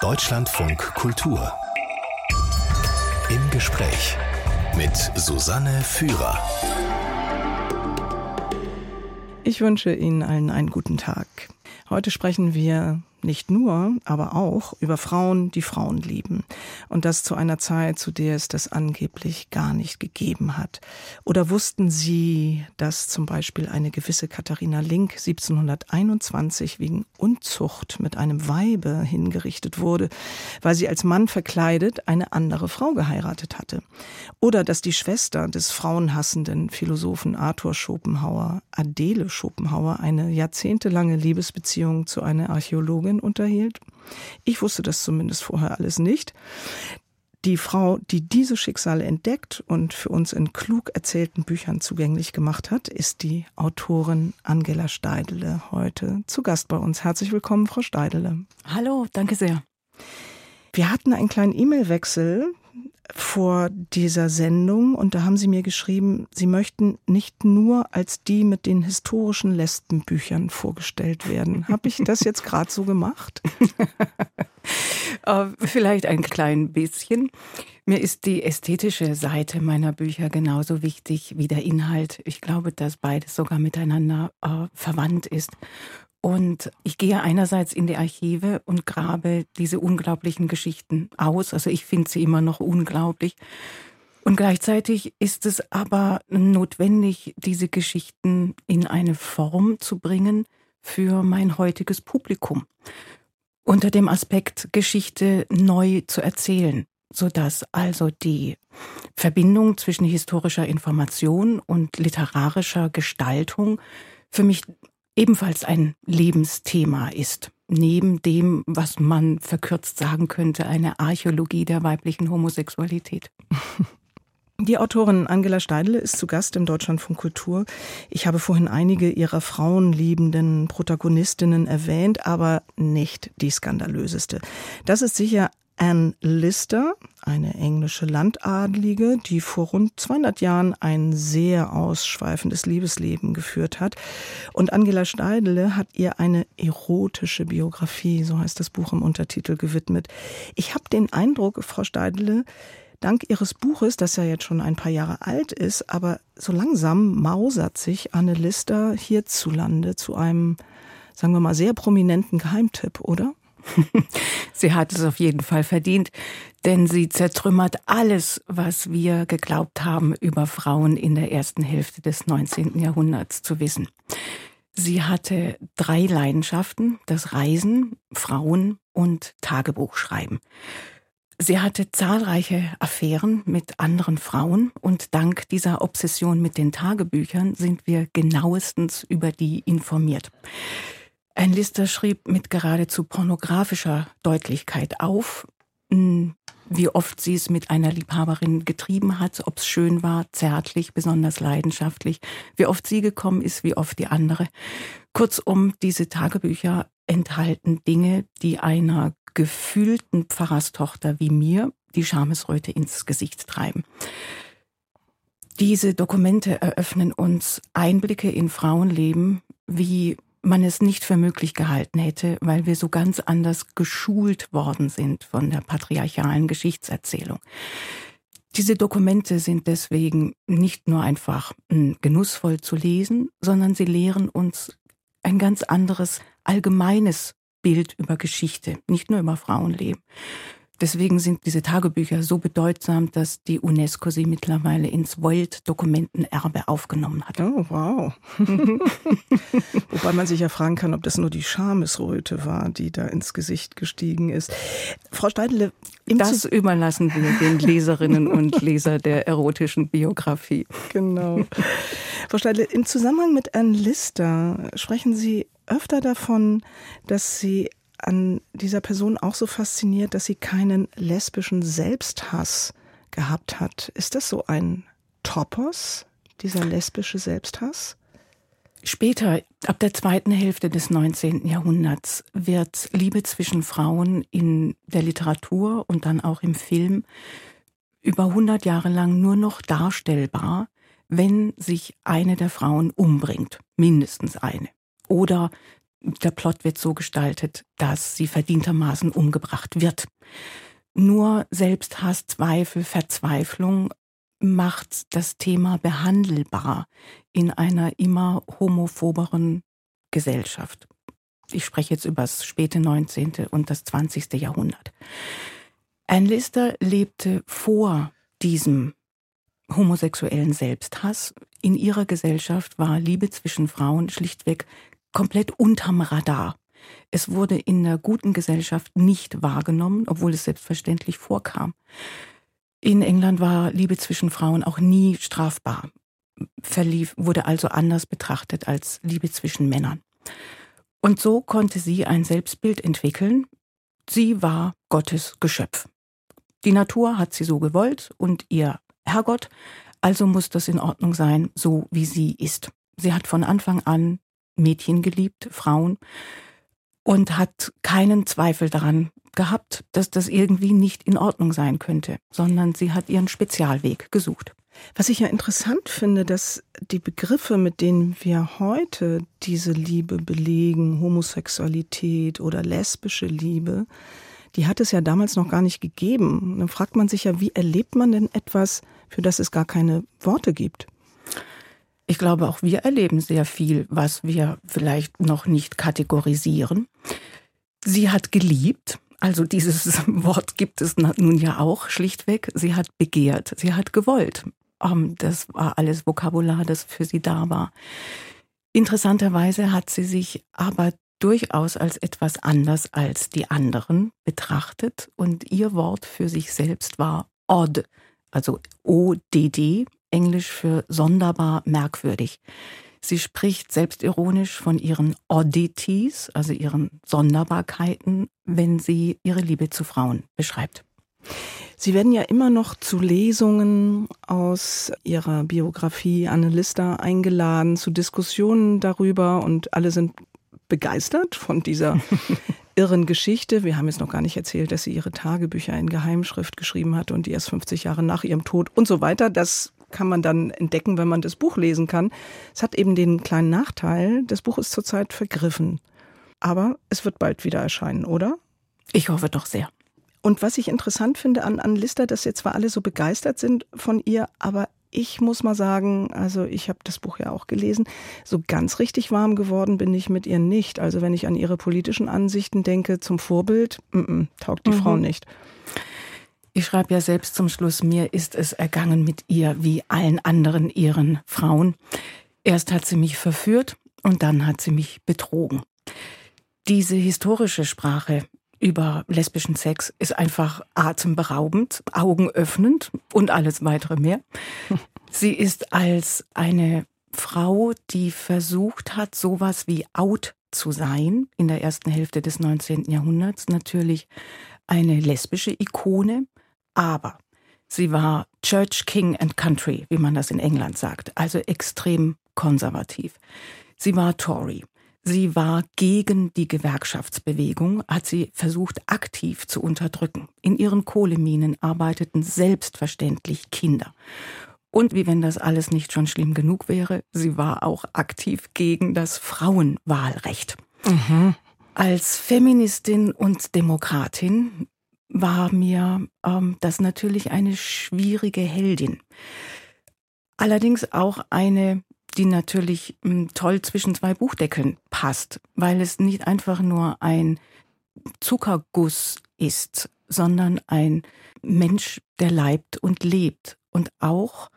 Deutschlandfunk Kultur. Im Gespräch mit Susanne Führer. Ich wünsche Ihnen allen einen guten Tag. Heute sprechen wir nicht nur, aber auch über Frauen, die Frauen lieben. Und das zu einer Zeit, zu der es das angeblich gar nicht gegeben hat. Oder wussten Sie, dass zum Beispiel eine gewisse Katharina Link 1721 wegen Unzucht mit einem Weibe hingerichtet wurde, weil sie als Mann verkleidet eine andere Frau geheiratet hatte? Oder dass die Schwester des frauenhassenden Philosophen Arthur Schopenhauer, Adele Schopenhauer, eine jahrzehntelange Liebesbeziehung zu einer Archäologin unterhielt. Ich wusste das zumindest vorher alles nicht. Die Frau, die diese Schicksale entdeckt und für uns in klug erzählten Büchern zugänglich gemacht hat, ist die Autorin Angela Steidele, heute zu Gast bei uns. Herzlich willkommen, Frau Steidele. Hallo, danke sehr. Wir hatten einen kleinen E-Mail-Wechsel vor dieser Sendung und da haben Sie mir geschrieben, Sie möchten nicht nur als die mit den historischen Lesbenbüchern vorgestellt werden. Habe ich das jetzt gerade so gemacht? Äh, vielleicht ein klein bisschen. Mir ist die ästhetische Seite meiner Bücher genauso wichtig wie der Inhalt. Ich glaube, dass beides sogar miteinander äh, verwandt ist. Und ich gehe einerseits in die Archive und grabe diese unglaublichen Geschichten aus. Also ich finde sie immer noch unglaublich. Und gleichzeitig ist es aber notwendig, diese Geschichten in eine Form zu bringen für mein heutiges Publikum. Unter dem Aspekt Geschichte neu zu erzählen, sodass also die Verbindung zwischen historischer Information und literarischer Gestaltung für mich ebenfalls ein Lebensthema ist. Neben dem, was man verkürzt sagen könnte, eine Archäologie der weiblichen Homosexualität. Die Autorin Angela Steidle ist zu Gast im Deutschlandfunk Kultur. Ich habe vorhin einige ihrer frauenliebenden Protagonistinnen erwähnt, aber nicht die skandalöseste. Das ist sicher Anne Lister, eine englische Landadlige, die vor rund 200 Jahren ein sehr ausschweifendes Liebesleben geführt hat. Und Angela Steidele hat ihr eine erotische Biografie, so heißt das Buch im Untertitel, gewidmet. Ich habe den Eindruck, Frau Steidele, dank Ihres Buches, das ja jetzt schon ein paar Jahre alt ist, aber so langsam mausert sich Anne Lister hierzulande zu einem, sagen wir mal, sehr prominenten Geheimtipp, oder? sie hat es auf jeden Fall verdient, denn sie zertrümmert alles, was wir geglaubt haben, über Frauen in der ersten Hälfte des 19. Jahrhunderts zu wissen. Sie hatte drei Leidenschaften, das Reisen, Frauen und Tagebuchschreiben. Sie hatte zahlreiche Affären mit anderen Frauen und dank dieser Obsession mit den Tagebüchern sind wir genauestens über die informiert. Ein Lister schrieb mit geradezu pornografischer Deutlichkeit auf, hm, wie oft sie es mit einer Liebhaberin getrieben hat, ob es schön war, zärtlich, besonders leidenschaftlich, wie oft sie gekommen ist, wie oft die andere. Kurzum, diese Tagebücher enthalten Dinge, die einer gefühlten Pfarrerstochter wie mir die Schamesröte ins Gesicht treiben. Diese Dokumente eröffnen uns Einblicke in Frauenleben, wie man es nicht für möglich gehalten hätte, weil wir so ganz anders geschult worden sind von der patriarchalen Geschichtserzählung. Diese Dokumente sind deswegen nicht nur einfach hm, genussvoll zu lesen, sondern sie lehren uns ein ganz anderes allgemeines Bild über Geschichte, nicht nur über Frauenleben. Deswegen sind diese Tagebücher so bedeutsam, dass die UNESCO sie mittlerweile ins World-Dokumentenerbe aufgenommen hat. Oh, wow. Wobei man sich ja fragen kann, ob das nur die Schamesröte war, die da ins Gesicht gestiegen ist. Frau Steidele, das überlassen wir den Leserinnen und Leser der erotischen Biografie. Genau. Frau Steidele, im Zusammenhang mit Anne Lister sprechen Sie öfter davon, dass Sie an dieser Person auch so fasziniert, dass sie keinen lesbischen Selbsthass gehabt hat. Ist das so ein Topos, dieser lesbische Selbsthass? Später, ab der zweiten Hälfte des 19. Jahrhunderts, wird Liebe zwischen Frauen in der Literatur und dann auch im Film über 100 Jahre lang nur noch darstellbar, wenn sich eine der Frauen umbringt, mindestens eine. Oder der Plot wird so gestaltet, dass sie verdientermaßen umgebracht wird. Nur Selbsthass, Zweifel, Verzweiflung macht das Thema behandelbar in einer immer homophoberen Gesellschaft. Ich spreche jetzt über das späte 19. und das 20. Jahrhundert. Anne Lister lebte vor diesem homosexuellen Selbsthass. In ihrer Gesellschaft war Liebe zwischen Frauen schlichtweg komplett unterm Radar. Es wurde in der guten Gesellschaft nicht wahrgenommen, obwohl es selbstverständlich vorkam. In England war Liebe zwischen Frauen auch nie strafbar, verlief, wurde also anders betrachtet als Liebe zwischen Männern. Und so konnte sie ein Selbstbild entwickeln. Sie war Gottes Geschöpf. Die Natur hat sie so gewollt und ihr Herrgott, also muss das in Ordnung sein, so wie sie ist. Sie hat von Anfang an Mädchen geliebt, Frauen, und hat keinen Zweifel daran gehabt, dass das irgendwie nicht in Ordnung sein könnte, sondern sie hat ihren Spezialweg gesucht. Was ich ja interessant finde, dass die Begriffe, mit denen wir heute diese Liebe belegen, Homosexualität oder lesbische Liebe, die hat es ja damals noch gar nicht gegeben. Dann fragt man sich ja, wie erlebt man denn etwas, für das es gar keine Worte gibt? Ich glaube, auch wir erleben sehr viel, was wir vielleicht noch nicht kategorisieren. Sie hat geliebt, also dieses Wort gibt es nun ja auch schlichtweg. Sie hat begehrt, sie hat gewollt. Ähm, das war alles Vokabular, das für sie da war. Interessanterweise hat sie sich aber durchaus als etwas anders als die anderen betrachtet und ihr Wort für sich selbst war odd, also O-D-D, Englisch für sonderbar merkwürdig. Sie spricht selbstironisch von ihren Oddities, also ihren Sonderbarkeiten, wenn sie ihre Liebe zu Frauen beschreibt. Sie werden ja immer noch zu Lesungen aus Ihrer Biografie Anne Lister eingeladen, zu Diskussionen darüber und alle sind begeistert von dieser irren Geschichte. Wir haben jetzt noch gar nicht erzählt, dass sie ihre Tagebücher in Geheimschrift geschrieben hat und die erst 50 Jahre nach ihrem Tod und so weiter. Das kann man dann entdecken, wenn man das Buch lesen kann. Es hat eben den kleinen Nachteil, das Buch ist zurzeit vergriffen. Aber es wird bald wieder erscheinen, oder? Ich hoffe doch sehr. Und was ich interessant finde an, an Lister, dass jetzt zwar alle so begeistert sind von ihr, aber ich muss mal sagen, also ich habe das Buch ja auch gelesen, so ganz richtig warm geworden bin ich mit ihr nicht. Also wenn ich an ihre politischen Ansichten denke, zum Vorbild, m -m, taugt die mhm. Frau nicht. Ich schreibe ja selbst zum Schluss, mir ist es ergangen mit ihr wie allen anderen ihren Frauen. Erst hat sie mich verführt und dann hat sie mich betrogen. Diese historische Sprache über lesbischen Sex ist einfach atemberaubend, augenöffnend und alles weitere mehr. Sie ist als eine Frau, die versucht hat, sowas wie out zu sein in der ersten Hälfte des 19. Jahrhunderts, natürlich eine lesbische Ikone, aber sie war Church King and Country, wie man das in England sagt, also extrem konservativ. Sie war Tory. Sie war gegen die Gewerkschaftsbewegung, hat sie versucht aktiv zu unterdrücken. In ihren Kohleminen arbeiteten selbstverständlich Kinder. Und wie wenn das alles nicht schon schlimm genug wäre, sie war auch aktiv gegen das Frauenwahlrecht. Mhm. Als Feministin und Demokratin war mir ähm, das natürlich eine schwierige Heldin. Allerdings auch eine, die natürlich ähm, toll zwischen zwei Buchdeckeln passt, weil es nicht einfach nur ein Zuckerguss ist, sondern ein Mensch, der leibt und lebt. Und auch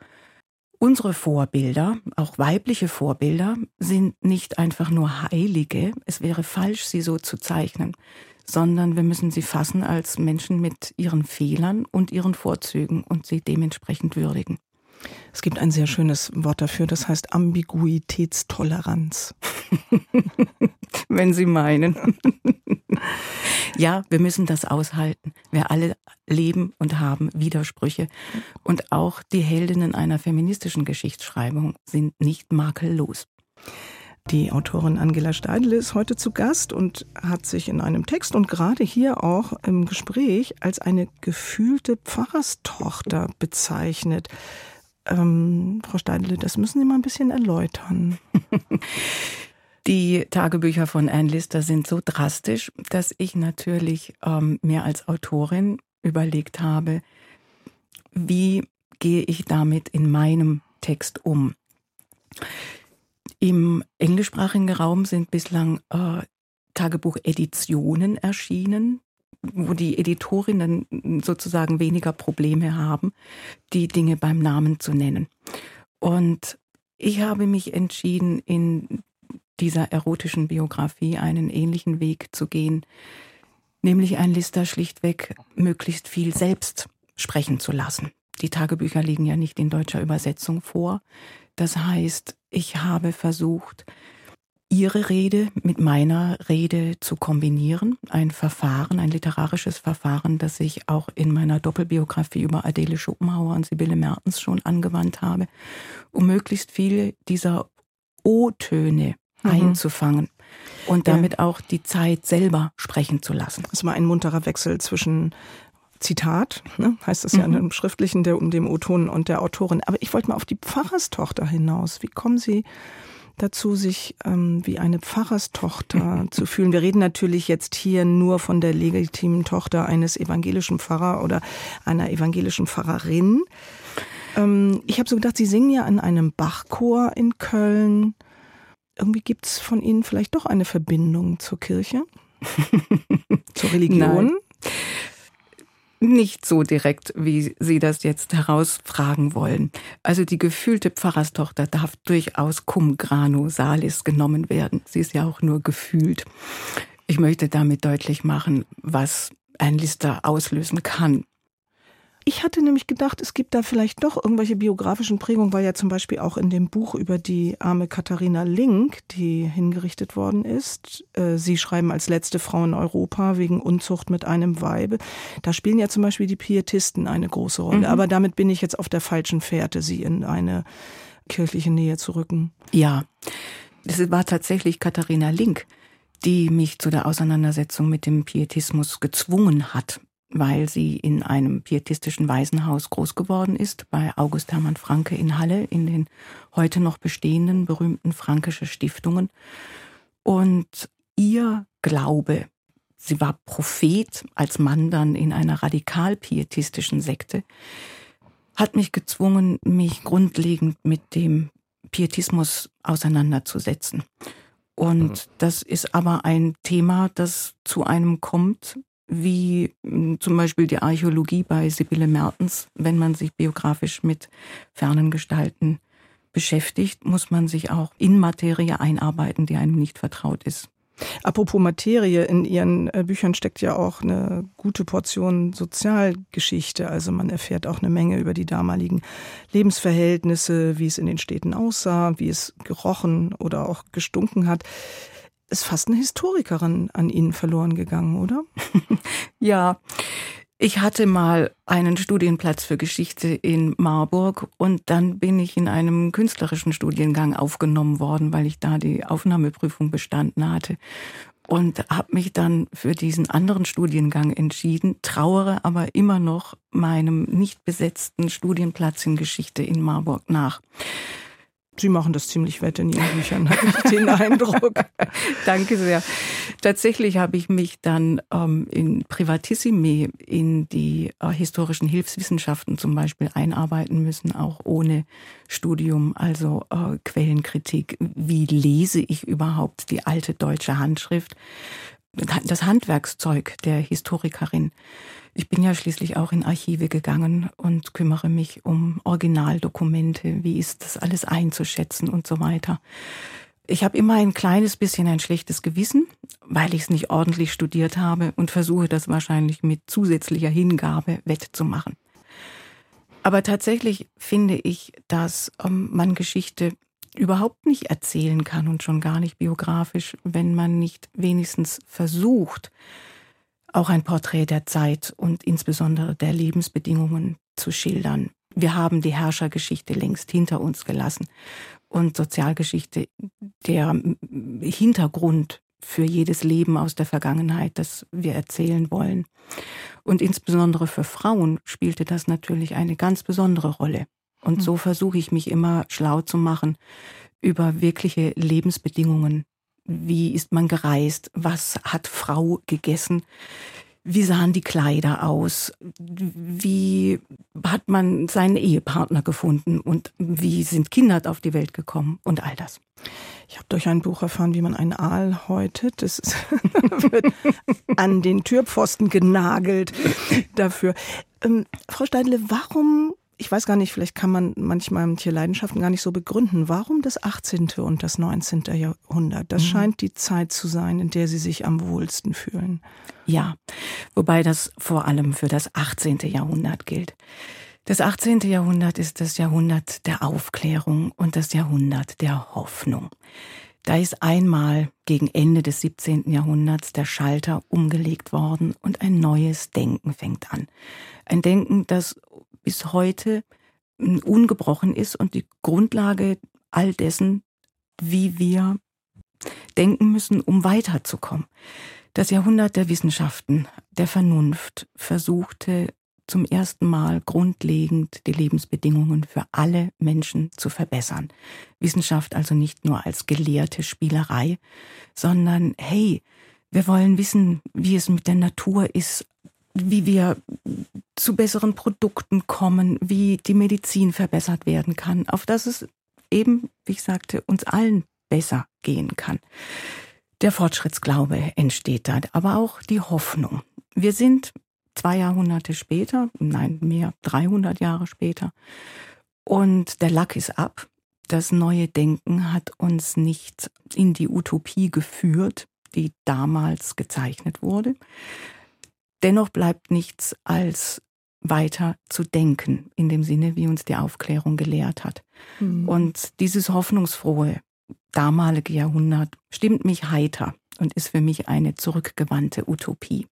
unsere Vorbilder, auch weibliche Vorbilder, sind nicht einfach nur Heilige. Es wäre falsch, sie so zu zeichnen, sondern wir müssen sie fassen als Menschen mit ihren Fehlern und ihren Vorzügen und sie dementsprechend würdigen. Es gibt ein sehr schönes Wort dafür, das heißt Ambiguitätstoleranz. Wenn Sie meinen. ja, wir müssen das aushalten. Wir alle leben und haben Widersprüche. Und auch die Heldinnen einer feministischen Geschichtsschreibung sind nicht makellos. Die Autorin Angela Steidle ist heute zu Gast und hat sich in einem Text und gerade hier auch im Gespräch als eine gefühlte Pfarrerstochter bezeichnet. Ähm, Frau Steidle, das müssen Sie mal ein bisschen erläutern. Die Tagebücher von Anne Lister sind so drastisch, dass ich natürlich ähm, mir als Autorin überlegt habe, wie gehe ich damit in meinem Text um. Im englischsprachigen Raum sind bislang äh, Tagebucheditionen erschienen, wo die Editorinnen sozusagen weniger Probleme haben, die Dinge beim Namen zu nennen. Und ich habe mich entschieden, in dieser erotischen Biografie einen ähnlichen Weg zu gehen, nämlich ein Lister schlichtweg möglichst viel selbst sprechen zu lassen. Die Tagebücher liegen ja nicht in deutscher Übersetzung vor. Das heißt, ich habe versucht, ihre Rede mit meiner Rede zu kombinieren. Ein Verfahren, ein literarisches Verfahren, das ich auch in meiner Doppelbiografie über Adele Schopenhauer und Sibylle Mertens schon angewandt habe, um möglichst viele dieser O-Töne mhm. einzufangen und damit ja. auch die Zeit selber sprechen zu lassen. Das war ein munterer Wechsel zwischen Zitat, ne, heißt es ja mhm. in dem Schriftlichen, der, um dem O-Ton und der Autorin. Aber ich wollte mal auf die Pfarrerstochter hinaus. Wie kommen Sie dazu, sich ähm, wie eine Pfarrerstochter zu fühlen? Wir reden natürlich jetzt hier nur von der legitimen Tochter eines evangelischen Pfarrer oder einer evangelischen Pfarrerin. Ähm, ich habe so gedacht, Sie singen ja in einem Bachchor in Köln. Irgendwie gibt es von Ihnen vielleicht doch eine Verbindung zur Kirche? zur Religion? Nein nicht so direkt, wie Sie das jetzt herausfragen wollen. Also die gefühlte Pfarrerstochter darf durchaus cum grano salis genommen werden. Sie ist ja auch nur gefühlt. Ich möchte damit deutlich machen, was ein Lister auslösen kann. Ich hatte nämlich gedacht, es gibt da vielleicht doch irgendwelche biografischen Prägungen, weil ja zum Beispiel auch in dem Buch über die arme Katharina Link, die hingerichtet worden ist, äh, Sie schreiben als letzte Frau in Europa wegen Unzucht mit einem Weibe. Da spielen ja zum Beispiel die Pietisten eine große Rolle. Mhm. Aber damit bin ich jetzt auf der falschen Fährte, sie in eine kirchliche Nähe zu rücken. Ja, das war tatsächlich Katharina Link, die mich zu der Auseinandersetzung mit dem Pietismus gezwungen hat weil sie in einem pietistischen Waisenhaus groß geworden ist, bei August Hermann Franke in Halle, in den heute noch bestehenden berühmten Frankische Stiftungen. Und ihr Glaube, sie war Prophet als Mann dann in einer radikal pietistischen Sekte, hat mich gezwungen, mich grundlegend mit dem Pietismus auseinanderzusetzen. Und mhm. das ist aber ein Thema, das zu einem kommt, wie hm, zum Beispiel die Archäologie bei Sibylle Mertens. Wenn man sich biografisch mit fernen Gestalten beschäftigt, muss man sich auch in Materie einarbeiten, die einem nicht vertraut ist. Apropos Materie, in Ihren äh, Büchern steckt ja auch eine gute Portion Sozialgeschichte. Also man erfährt auch eine Menge über die damaligen Lebensverhältnisse, wie es in den Städten aussah, wie es gerochen oder auch gestunken hat ist fast eine Historikerin an Ihnen verloren gegangen, oder? ja. Ich hatte mal einen Studienplatz für Geschichte in Marburg und dann bin ich in einem künstlerischen Studiengang aufgenommen worden, weil ich da die Aufnahmeprüfung bestanden hatte und habe mich dann für diesen anderen Studiengang entschieden, trauere aber immer noch meinem nicht besetzten Studienplatz in Geschichte in Marburg nach. Sie machen das ziemlich wett in Ihren Büchern, habe ich den Eindruck. Danke sehr. Tatsächlich habe ich mich dann ähm, in Privatissime in die äh, historischen Hilfswissenschaften zum Beispiel einarbeiten müssen, auch ohne Studium, also äh, Quellenkritik. Wie lese ich überhaupt die alte deutsche Handschrift? Das Handwerkszeug der Historikerin. Ich bin ja schließlich auch in Archive gegangen und kümmere mich um Originaldokumente, wie ist das alles einzuschätzen und so weiter. Ich habe immer ein kleines bisschen ein schlechtes Gewissen, weil ich es nicht ordentlich studiert habe und versuche das wahrscheinlich mit zusätzlicher Hingabe wettzumachen. Aber tatsächlich finde ich, dass ähm, man Geschichte überhaupt nicht erzählen kann und schon gar nicht biografisch, wenn man nicht wenigstens versucht, auch ein Porträt der Zeit und insbesondere der Lebensbedingungen zu schildern. Wir haben die Herrschergeschichte längst hinter uns gelassen und Sozialgeschichte der Hintergrund für jedes Leben aus der Vergangenheit, das wir erzählen wollen. Und insbesondere für Frauen spielte das natürlich eine ganz besondere Rolle. Und hm. so versuche ich mich immer schlau zu machen über wirkliche Lebensbedingungen Wie ist man gereist? Was hat Frau gegessen? Wie sahen die Kleider aus? Wie hat man seinen Ehepartner gefunden? Und wie sind Kinder auf die Welt gekommen? Und all das. Ich habe durch ein Buch erfahren, wie man einen Aal häutet. Das wird an den Türpfosten genagelt dafür. Ähm, Frau Steidle, warum ich weiß gar nicht, vielleicht kann man manchmal manche Leidenschaften gar nicht so begründen. Warum das 18. und das 19. Jahrhundert? Das mhm. scheint die Zeit zu sein, in der Sie sich am wohlsten fühlen. Ja, wobei das vor allem für das 18. Jahrhundert gilt. Das 18. Jahrhundert ist das Jahrhundert der Aufklärung und das Jahrhundert der Hoffnung. Da ist einmal gegen Ende des 17. Jahrhunderts der Schalter umgelegt worden und ein neues Denken fängt an. Ein Denken, das bis heute hm, ungebrochen ist und die Grundlage all dessen, wie wir denken müssen, um weiterzukommen. Das Jahrhundert der Wissenschaften, der Vernunft versuchte zum ersten Mal grundlegend die Lebensbedingungen für alle Menschen zu verbessern. Wissenschaft also nicht nur als gelehrte Spielerei, sondern hey, wir wollen wissen, wie es mit der Natur ist, wie wir zu besseren Produkten kommen, wie die Medizin verbessert werden kann, auf dass es eben, wie ich sagte, uns allen besser gehen kann. Der Fortschrittsglaube entsteht da, aber auch die Hoffnung. Wir sind zwei Jahrhunderte später, nein, mehr, 300 Jahre später, und der Lack ist ab. Das neue Denken hat uns nicht in die Utopie geführt, die damals gezeichnet wurde, Dennoch bleibt nichts als weiter zu denken, in dem Sinne, wie uns die Aufklärung gelehrt hat. Mhm. Und dieses hoffnungsfrohe damalige Jahrhundert stimmt mich heiter und ist für mich eine zurückgewandte Utopie.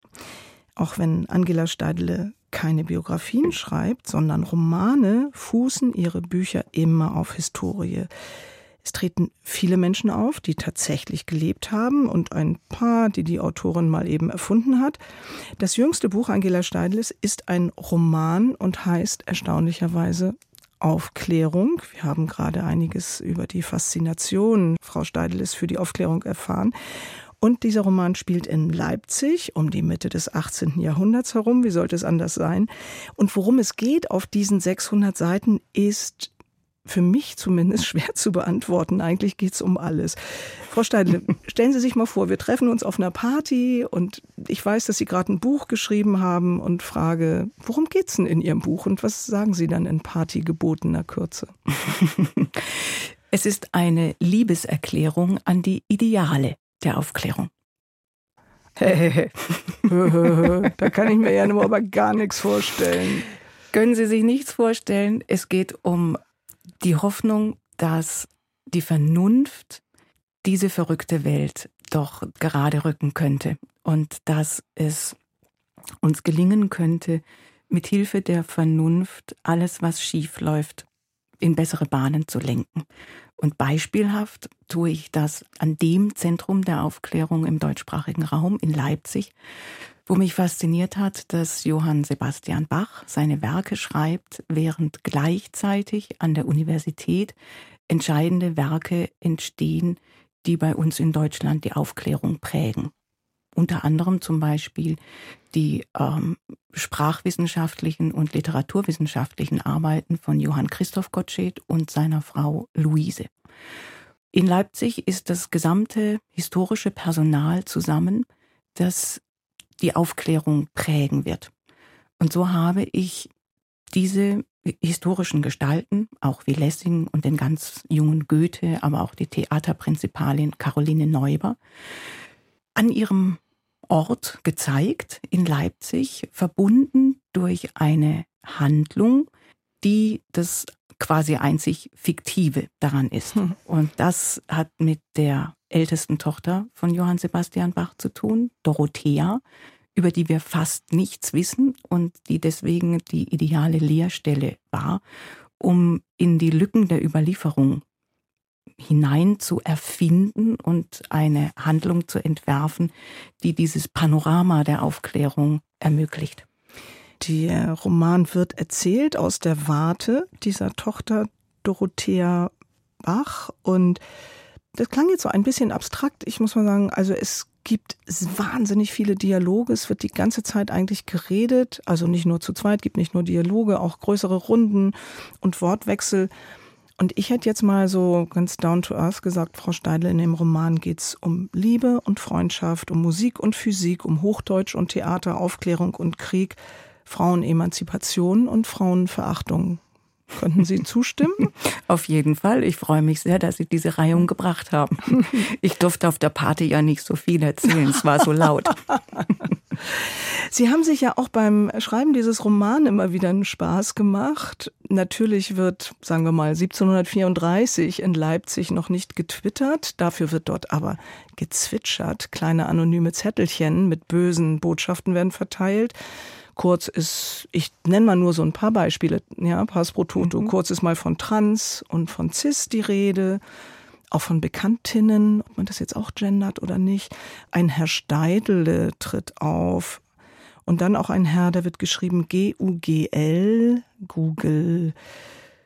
Auch wenn Angela Steidle keine Biografien schreibt, sondern Romane, fußen ihre Bücher immer auf Historie. Es treten viele Menschen auf, die tatsächlich gelebt haben und ein paar, die die Autorin mal eben erfunden hat. Das jüngste Buch Angela Steidles ist ein Roman und heißt erstaunlicherweise Aufklärung. Wir haben gerade einiges über die Faszination Frau Steidles für die Aufklärung erfahren. Und dieser Roman spielt in Leipzig um die Mitte des 18. Jahrhunderts herum. Wie sollte es anders sein? Und worum es geht auf diesen 600 Seiten ist für mich zumindest schwer zu beantworten. Eigentlich geht es um alles. Frau Steidle, stellen Sie sich mal vor, wir treffen uns auf einer Party und ich weiß, dass Sie gerade ein Buch geschrieben haben und frage, worum geht es denn in Ihrem Buch und was sagen Sie dann in partygebotener Kürze? Es ist eine Liebeserklärung an die Ideale der Aufklärung. da kann ich mir ja nur aber gar nichts vorstellen. Können Sie sich nichts vorstellen? Es geht um die Hoffnung, dass die Vernunft diese verrückte Welt doch gerade rücken könnte und dass es uns gelingen könnte, mit Hilfe der Vernunft alles, was schief läuft, in bessere Bahnen zu lenken. Und beispielhaft tue ich das an dem Zentrum der Aufklärung im deutschsprachigen Raum in Leipzig, wo mich fasziniert hat, dass Johann Sebastian Bach seine Werke schreibt, während gleichzeitig an der Universität entscheidende Werke entstehen, die bei uns in Deutschland die Aufklärung prägen. Unter anderem zum Beispiel die ähm, sprachwissenschaftlichen und literaturwissenschaftlichen Arbeiten von Johann Christoph Gottsched und seiner Frau Luise. In Leipzig ist das gesamte historische Personal zusammen, das die Aufklärung prägen wird. Und so habe ich diese historischen Gestalten, auch wie Lessing und den ganz jungen Goethe, aber auch die Theaterprinzipalin Caroline Neuber, an ihrem Ort gezeigt in Leipzig, verbunden durch eine Handlung, die das quasi einzig Fiktive daran ist. Hm. Und das hat mit der ältesten Tochter von Johann Sebastian Bach zu tun, Dorothea, über die wir fast nichts wissen und die deswegen die ideale Lehrstelle war, um in die Lücken der Überlieferung hinein zu erfinden und eine Handlung zu entwerfen, die dieses Panorama der Aufklärung ermöglicht. Der Roman wird erzählt aus der Warte dieser Tochter Dorothea Bach und das klang jetzt so ein bisschen abstrakt. Ich muss mal sagen, also es gibt wahnsinnig viele Dialoge. Es wird die ganze Zeit eigentlich geredet. Also nicht nur zu zweit, gibt nicht nur Dialoge, auch größere Runden und Wortwechsel. Und ich hätte jetzt mal so ganz down to earth gesagt, Frau Steidle, in dem Roman geht's um Liebe und Freundschaft, um Musik und Physik, um Hochdeutsch und Theater, Aufklärung und Krieg, Frauenemanzipation und Frauenverachtung. Könnten Sie zustimmen? Auf jeden Fall. Ich freue mich sehr, dass Sie diese Reihung gebracht haben. Ich durfte auf der Party ja nicht so viel erzählen. Es war so laut. Sie haben sich ja auch beim Schreiben dieses Roman immer wieder einen Spaß gemacht. Natürlich wird, sagen wir mal, 1734 in Leipzig noch nicht getwittert. Dafür wird dort aber gezwitschert. Kleine anonyme Zettelchen mit bösen Botschaften werden verteilt. Kurz ist, ich nenne mal nur so ein paar Beispiele, ja, Pass pro Toto. Mhm. Kurz ist mal von Trans und von Cis die Rede, auch von Bekanntinnen, ob man das jetzt auch gendert oder nicht. Ein Herr Steidle tritt auf. Und dann auch ein Herr, der wird geschrieben G-U-G-L, Google.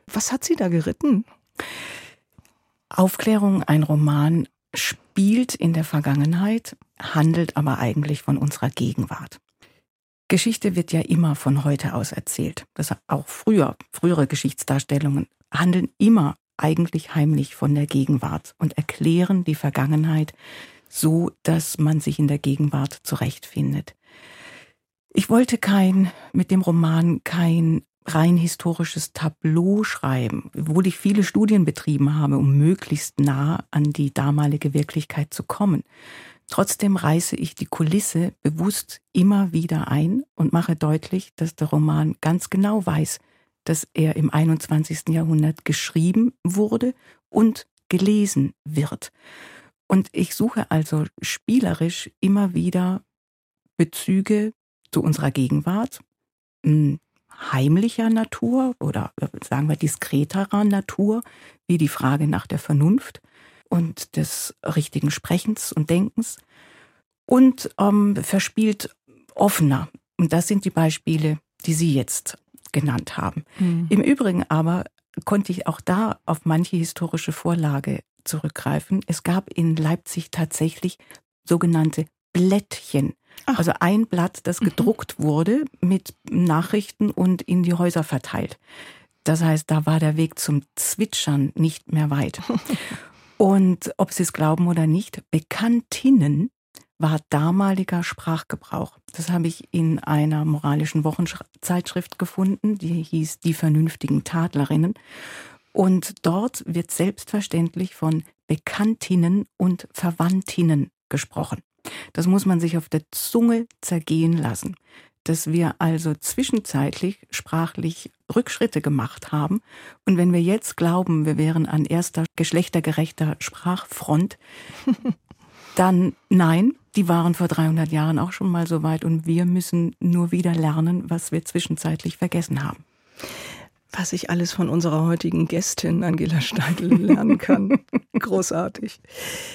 Was hat sie da geritten? Aufklärung, ein Roman, spielt in der Vergangenheit, handelt aber eigentlich von unserer Gegenwart. Geschichte wird ja immer von heute aus erzählt. Das auch früher, frühere Geschichtsdarstellungen handeln immer eigentlich heimlich von der Gegenwart und erklären die Vergangenheit so, dass man sich in der Gegenwart zurechtfindet. Ich wollte kein, mit dem Roman kein rein historisches Tableau schreiben, obwohl ich viele Studien betrieben habe, um möglichst nah an die damalige Wirklichkeit zu kommen. Trotzdem reiße ich die Kulisse bewusst immer wieder ein und mache deutlich, dass der Roman ganz genau weiß, dass er im 21. Jahrhundert geschrieben wurde und gelesen wird. Und ich suche also spielerisch immer wieder Bezüge zu unserer Gegenwart, heimlicher Natur oder äh, sagen wir diskreterer Natur, wie die Frage nach der Vernunft und des richtigen Sprechens und Denkens und ähm, verspielt offener. Und das sind die Beispiele, die Sie jetzt genannt haben. Mhm. Im Übrigen aber konnte ich auch da auf manche historische Vorlage zurückgreifen. Es gab in Leipzig tatsächlich sogenannte Blättchen. Ach. Also ein Blatt, das mhm. gedruckt wurde mit Nachrichten und in die Häuser verteilt. Das heißt, da war der Weg zum Zwitschern nicht mehr weit. Und ob Sie es glauben oder nicht, Bekanntinnen war damaliger Sprachgebrauch. Das habe ich in einer moralischen Wochenzeitschrift gefunden, die hieß Die vernünftigen Tadlerinnen. Und dort wird selbstverständlich von Bekanntinnen und Verwandtinnen gesprochen. Das muss man sich auf der Zunge zergehen lassen dass wir also zwischenzeitlich sprachlich Rückschritte gemacht haben. Und wenn wir jetzt glauben, wir wären an erster geschlechtergerechter Sprachfront, dann nein, die waren vor 300 Jahren auch schon mal so weit und wir müssen nur wieder lernen, was wir zwischenzeitlich vergessen haben was ich alles von unserer heutigen Gästin Angela Steidl lernen kann. Großartig.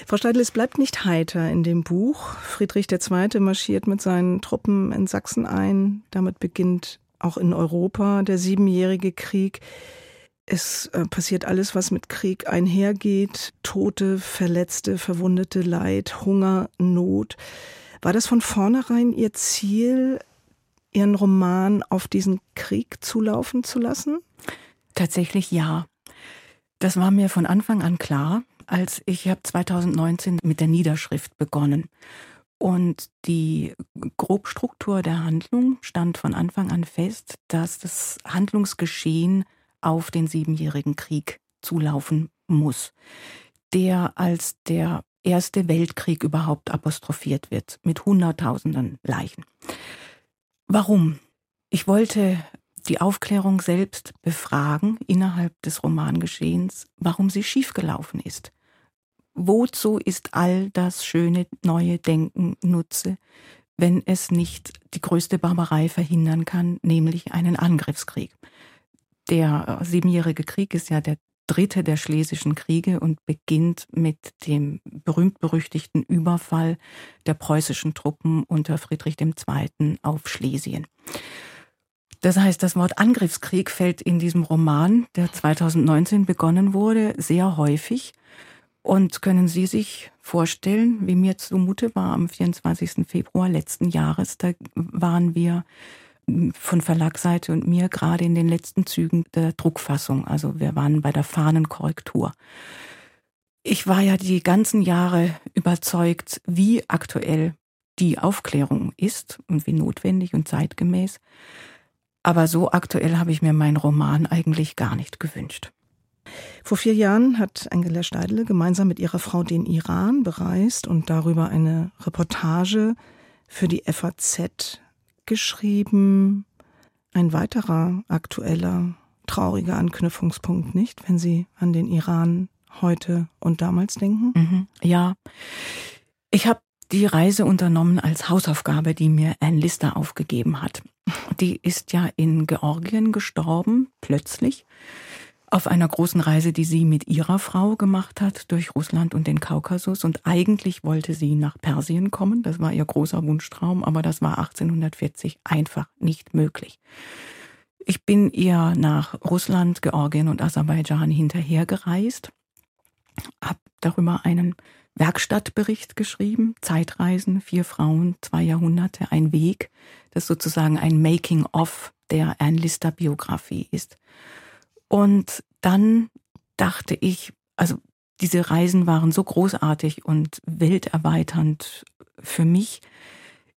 Frau Steidl, es bleibt nicht heiter in dem Buch. Friedrich II. marschiert mit seinen Truppen in Sachsen ein. Damit beginnt auch in Europa der siebenjährige Krieg. Es äh, passiert alles, was mit Krieg einhergeht. Tote, Verletzte, Verwundete, Leid, Hunger, Not. War das von vornherein Ihr Ziel, Ihren Roman auf diesen Krieg zulaufen zu lassen? Tatsächlich ja. Das war mir von Anfang an klar, als ich habe 2019 mit der Niederschrift begonnen. Und die Grobstruktur der Handlung stand von Anfang an fest, dass das Handlungsgeschehen auf den Siebenjährigen Krieg zulaufen muss, der als der Erste Weltkrieg überhaupt apostrophiert wird, mit Hunderttausenden Leichen. Warum? Ich wollte die Aufklärung selbst befragen innerhalb des Romangeschehens, warum sie schiefgelaufen ist. Wozu ist all das schöne neue Denken Nutze, wenn es nicht die größte Barbarei verhindern kann, nämlich einen Angriffskrieg? Der Siebenjährige Krieg ist ja der dritte der Schlesischen Kriege und beginnt mit dem berühmt-berüchtigten Überfall der preußischen Truppen unter Friedrich II. auf Schlesien. Das heißt, das Wort Angriffskrieg fällt in diesem Roman, der 2019 begonnen wurde, sehr häufig. Und können Sie sich vorstellen, wie mir zumute war am 24. Februar letzten Jahres, da waren wir von Verlagsseite und mir gerade in den letzten Zügen der Druckfassung. Also wir waren bei der Fahnenkorrektur. Ich war ja die ganzen Jahre überzeugt, wie aktuell die Aufklärung ist und wie notwendig und zeitgemäß. Aber so aktuell habe ich mir meinen Roman eigentlich gar nicht gewünscht. Vor vier Jahren hat Angela Steidle gemeinsam mit ihrer Frau den Iran bereist und darüber eine Reportage für die FAZ geschrieben. Ein weiterer aktueller, trauriger Anknüpfungspunkt, nicht, wenn Sie an den Iran heute und damals denken? Mhm, ja. Ich habe die Reise unternommen als Hausaufgabe, die mir Anne Lister aufgegeben hat. Die ist ja in Georgien gestorben, plötzlich auf einer großen Reise, die sie mit ihrer Frau gemacht hat durch Russland und den Kaukasus. Und eigentlich wollte sie nach Persien kommen. Das war ihr großer Wunschtraum, aber das war 1840 einfach nicht möglich. Ich bin ihr nach Russland, Georgien und Aserbaidschan hinterhergereist, habe darüber einen Werkstattbericht geschrieben, Zeitreisen, vier Frauen, zwei Jahrhunderte, ein Weg, das sozusagen ein Making-of der Anne-Lister-Biografie ist. Und dann dachte ich, also diese Reisen waren so großartig und welterweiternd für mich.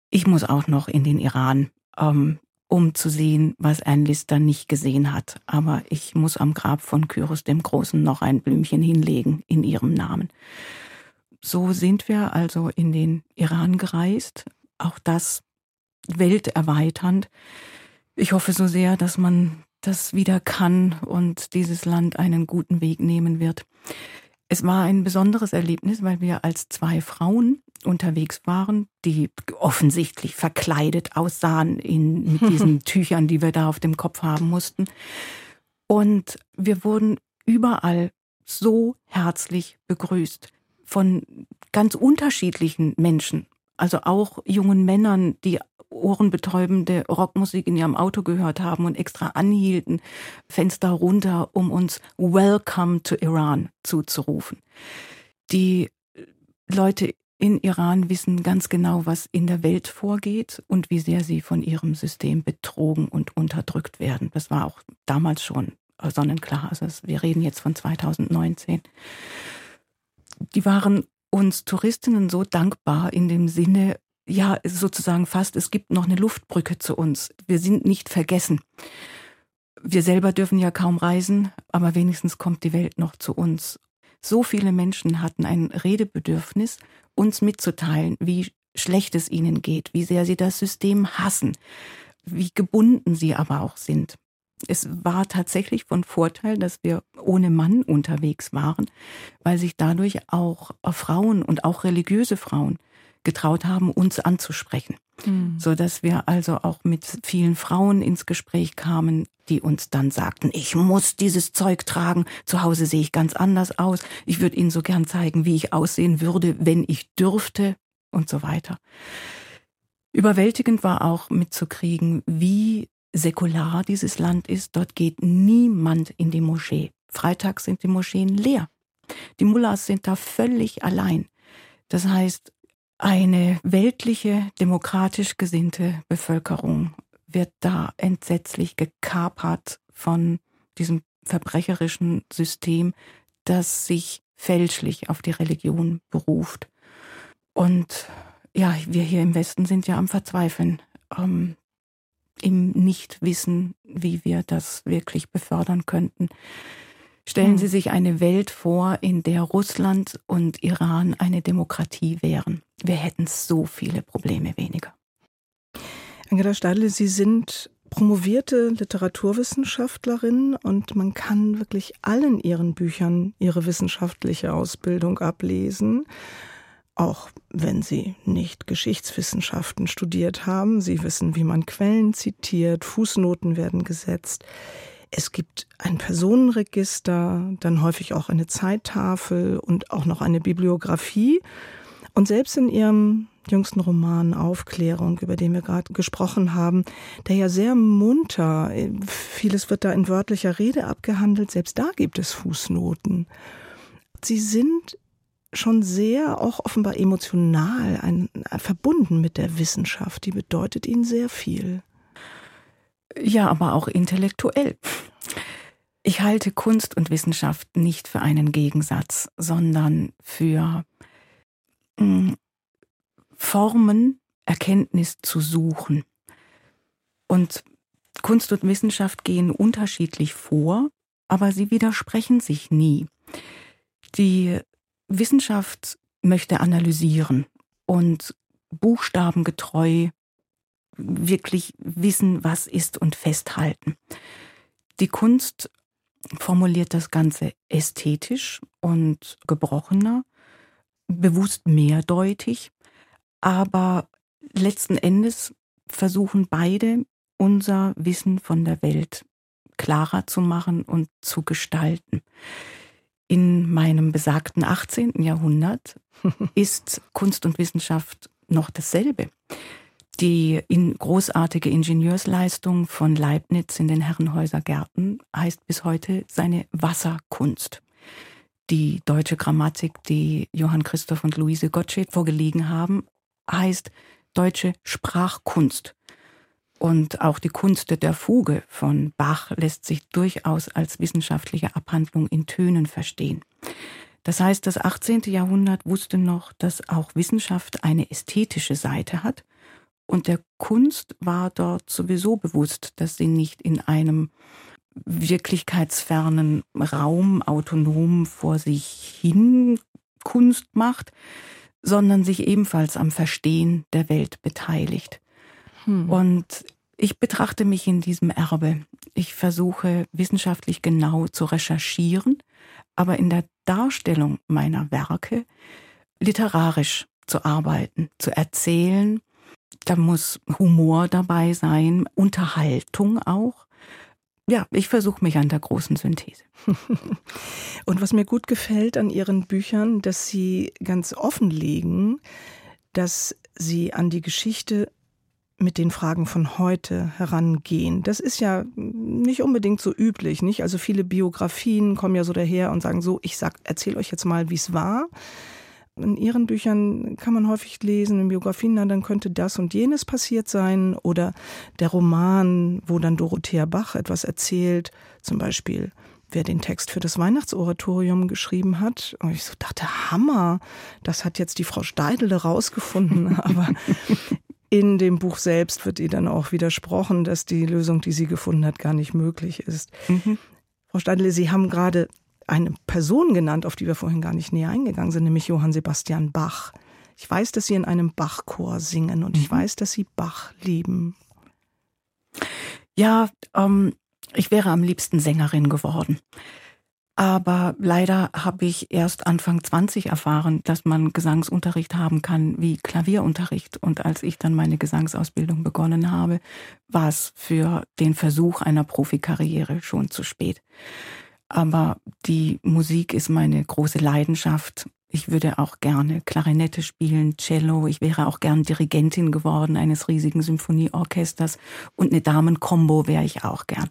Ich muss auch noch in den Iran, ähm, um zu sehen, was Anne Lister nicht gesehen hat. Aber ich muss am Grab von Kyros dem Großen noch ein Blümchen hinlegen in ihrem Namen. So sind wir also in den Iran gereist. Auch das welterweiternd. Ich hoffe so sehr, dass man das wieder kann und dieses Land einen guten Weg nehmen wird. Es war ein besonderes Erlebnis, weil wir als zwei Frauen unterwegs waren, die offensichtlich verkleidet aussahen in, mit diesen Tüchern, die wir da auf dem Kopf haben mussten. Und wir wurden überall so herzlich begrüßt von ganz unterschiedlichen Menschen. Also auch jungen Männern, die ohrenbetäubende Rockmusik in ihrem Auto gehört haben und extra anhielten, Fenster runter, um uns Welcome to Iran zuzurufen. Die Leute in Iran wissen ganz genau, was in der Welt vorgeht und wie sehr sie von ihrem System betrogen und unterdrückt werden. Das war auch damals schon sonnenklar. Also wir reden jetzt von 2019. Die waren uns Touristinnen so dankbar in dem Sinne, ja, sozusagen fast, es gibt noch eine Luftbrücke zu uns. Wir sind nicht vergessen. Wir selber dürfen ja kaum reisen, aber wenigstens kommt die Welt noch zu uns. So viele Menschen hatten ein Redebedürfnis, uns mitzuteilen, wie schlecht es ihnen geht, wie sehr sie das System hassen, wie gebunden sie aber auch sind. Es war tatsächlich von Vorteil, dass wir ohne Mann unterwegs waren, weil sich dadurch auch Frauen und auch religiöse Frauen getraut haben, uns anzusprechen. Mhm. So dass wir also auch mit vielen Frauen ins Gespräch kamen, die uns dann sagten, ich muss dieses Zeug tragen. Zu Hause sehe ich ganz anders aus. Ich würde Ihnen so gern zeigen, wie ich aussehen würde, wenn ich dürfte und so weiter. Überwältigend war auch mitzukriegen, wie säkular dieses Land ist. Dort geht niemand in die Moschee. Freitags sind die Moscheen leer. Die Mullahs sind da völlig allein. Das heißt, eine weltliche, demokratisch gesinnte Bevölkerung wird da entsetzlich gekapert von diesem verbrecherischen System, das sich fälschlich auf die Religion beruft. Und ja, wir hier im Westen sind ja am Verzweifeln, ähm, im Nichtwissen, wie wir das wirklich befördern könnten. Stellen Sie hm. sich eine Welt vor, in der Russland und Iran eine Demokratie wären. Wir hätten so viele Probleme weniger. Angela Stadle, Sie sind promovierte Literaturwissenschaftlerin und man kann wirklich allen Ihren Büchern Ihre wissenschaftliche Ausbildung ablesen. Auch wenn Sie nicht Geschichtswissenschaften studiert haben, Sie wissen, wie man Quellen zitiert, Fußnoten werden gesetzt. Es gibt ein Personenregister, dann häufig auch eine Zeittafel und auch noch eine Bibliografie. Und selbst in ihrem jüngsten Roman Aufklärung, über den wir gerade gesprochen haben, der ja sehr munter, vieles wird da in wörtlicher Rede abgehandelt, selbst da gibt es Fußnoten. Sie sind schon sehr auch offenbar emotional ein, verbunden mit der Wissenschaft. Die bedeutet Ihnen sehr viel. Ja, aber auch intellektuell. Ich halte Kunst und Wissenschaft nicht für einen Gegensatz, sondern für hm, Formen, Erkenntnis zu suchen. Und Kunst und Wissenschaft gehen unterschiedlich vor, aber sie widersprechen sich nie. Die Wissenschaft möchte analysieren und buchstabengetreu wirklich wissen, was ist und festhalten. Die Kunst formuliert das Ganze ästhetisch und gebrochener, bewusst mehrdeutig, aber letzten Endes versuchen beide unser Wissen von der Welt klarer zu machen und zu gestalten. In meinem besagten 18. Jahrhundert ist Kunst und Wissenschaft noch dasselbe. Die in großartige Ingenieursleistung von Leibniz in den Herrenhäuser Gärten heißt bis heute seine Wasserkunst. Die deutsche Grammatik, die Johann Christoph und Luise Gottsched vorgelegen haben, heißt deutsche Sprachkunst. Und auch die Kunst der Fuge von Bach lässt sich durchaus als wissenschaftliche Abhandlung in Tönen verstehen. Das heißt, das 18. Jahrhundert wusste noch, dass auch Wissenschaft eine ästhetische Seite hat und der Kunst war dort sowieso bewusst, dass sie nicht in einem wirklichkeitsfernen Raum autonom vor sich hin Kunst macht, sondern sich ebenfalls am Verstehen der Welt beteiligt. Hm. Und ich betrachte mich in diesem Erbe. Ich versuche wissenschaftlich genau zu recherchieren, aber in der Darstellung meiner Werke literarisch zu arbeiten, zu erzählen, da muss Humor dabei sein, Unterhaltung auch. Ja, ich versuche mich an der großen Synthese. Und was mir gut gefällt an Ihren Büchern, dass Sie ganz offenlegen, dass Sie an die Geschichte mit den Fragen von heute herangehen. Das ist ja nicht unbedingt so üblich, nicht? Also viele Biografien kommen ja so daher und sagen so, ich sag, erzähle euch jetzt mal, wie es war in ihren Büchern kann man häufig lesen, in Biografien, na, dann könnte das und jenes passiert sein. Oder der Roman, wo dann Dorothea Bach etwas erzählt, zum Beispiel, wer den Text für das Weihnachtsoratorium geschrieben hat. Und ich so dachte, Hammer, das hat jetzt die Frau Steidel rausgefunden. Aber in dem Buch selbst wird ihr dann auch widersprochen, dass die Lösung, die sie gefunden hat, gar nicht möglich ist. Mhm. Frau Steidle, Sie haben gerade eine Person genannt, auf die wir vorhin gar nicht näher eingegangen sind, nämlich Johann Sebastian Bach. Ich weiß, dass Sie in einem Bachchor singen und ich mhm. weiß, dass Sie Bach lieben. Ja, ähm, ich wäre am liebsten Sängerin geworden. Aber leider habe ich erst Anfang 20 erfahren, dass man Gesangsunterricht haben kann wie Klavierunterricht. Und als ich dann meine Gesangsausbildung begonnen habe, war es für den Versuch einer Profikarriere schon zu spät aber die Musik ist meine große Leidenschaft. Ich würde auch gerne Klarinette spielen, Cello. Ich wäre auch gern Dirigentin geworden eines riesigen Symphonieorchesters und eine Damenkombo wäre ich auch gern.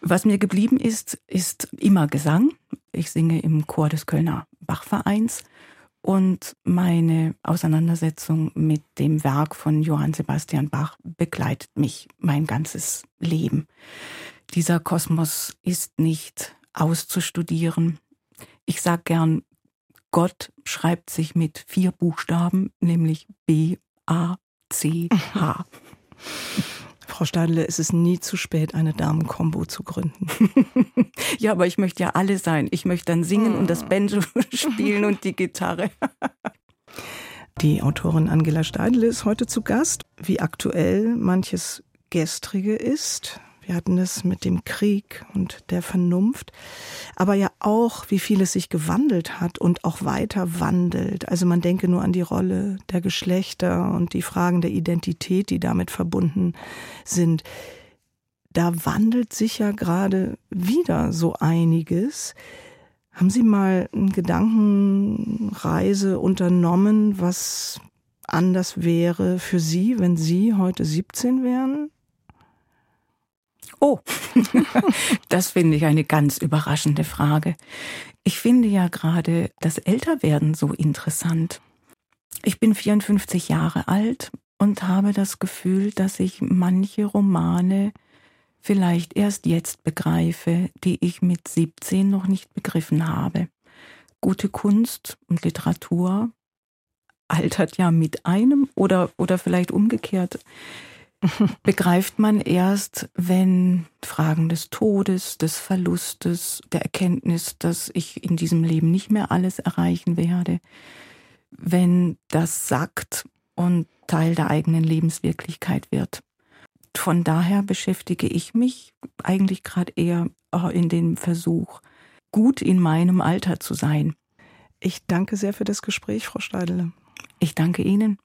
Was mir geblieben ist, ist immer Gesang. Ich singe im Chor des Kölner Bachvereins und meine Auseinandersetzung mit dem Werk von Johann Sebastian Bach begleitet mich mein ganzes Leben. Dieser Kosmos ist nicht auszustudieren. Ich sag gern, Gott schreibt sich mit vier Buchstaben, nämlich B, A, C, H. Frau Stadle, es ist nie zu spät, eine Damenkombo zu gründen. ja, aber ich möchte ja alle sein. Ich möchte dann singen und das Banjo spielen und die Gitarre. Die Autorin Angela Stadle ist heute zu Gast. Wie aktuell manches Gestrige ist, wir hatten es mit dem Krieg und der Vernunft, aber ja auch, wie viel es sich gewandelt hat und auch weiter wandelt. Also man denke nur an die Rolle der Geschlechter und die Fragen der Identität, die damit verbunden sind. Da wandelt sich ja gerade wieder so einiges. Haben Sie mal eine Gedankenreise unternommen, was anders wäre für Sie, wenn Sie heute 17 wären? Oh, das finde ich eine ganz überraschende Frage. Ich finde ja gerade das Älterwerden so interessant. Ich bin 54 Jahre alt und habe das Gefühl, dass ich manche Romane vielleicht erst jetzt begreife, die ich mit 17 noch nicht begriffen habe. Gute Kunst und Literatur altert ja mit einem oder, oder vielleicht umgekehrt begreift man erst, wenn Fragen des Todes, des Verlustes, der Erkenntnis, dass ich in diesem Leben nicht mehr alles erreichen werde, wenn das sagt und Teil der eigenen Lebenswirklichkeit wird. Von daher beschäftige ich mich eigentlich gerade eher äh, in dem Versuch, gut in meinem Alter zu sein. Ich danke sehr für das Gespräch, Frau Steidele. Ich danke Ihnen.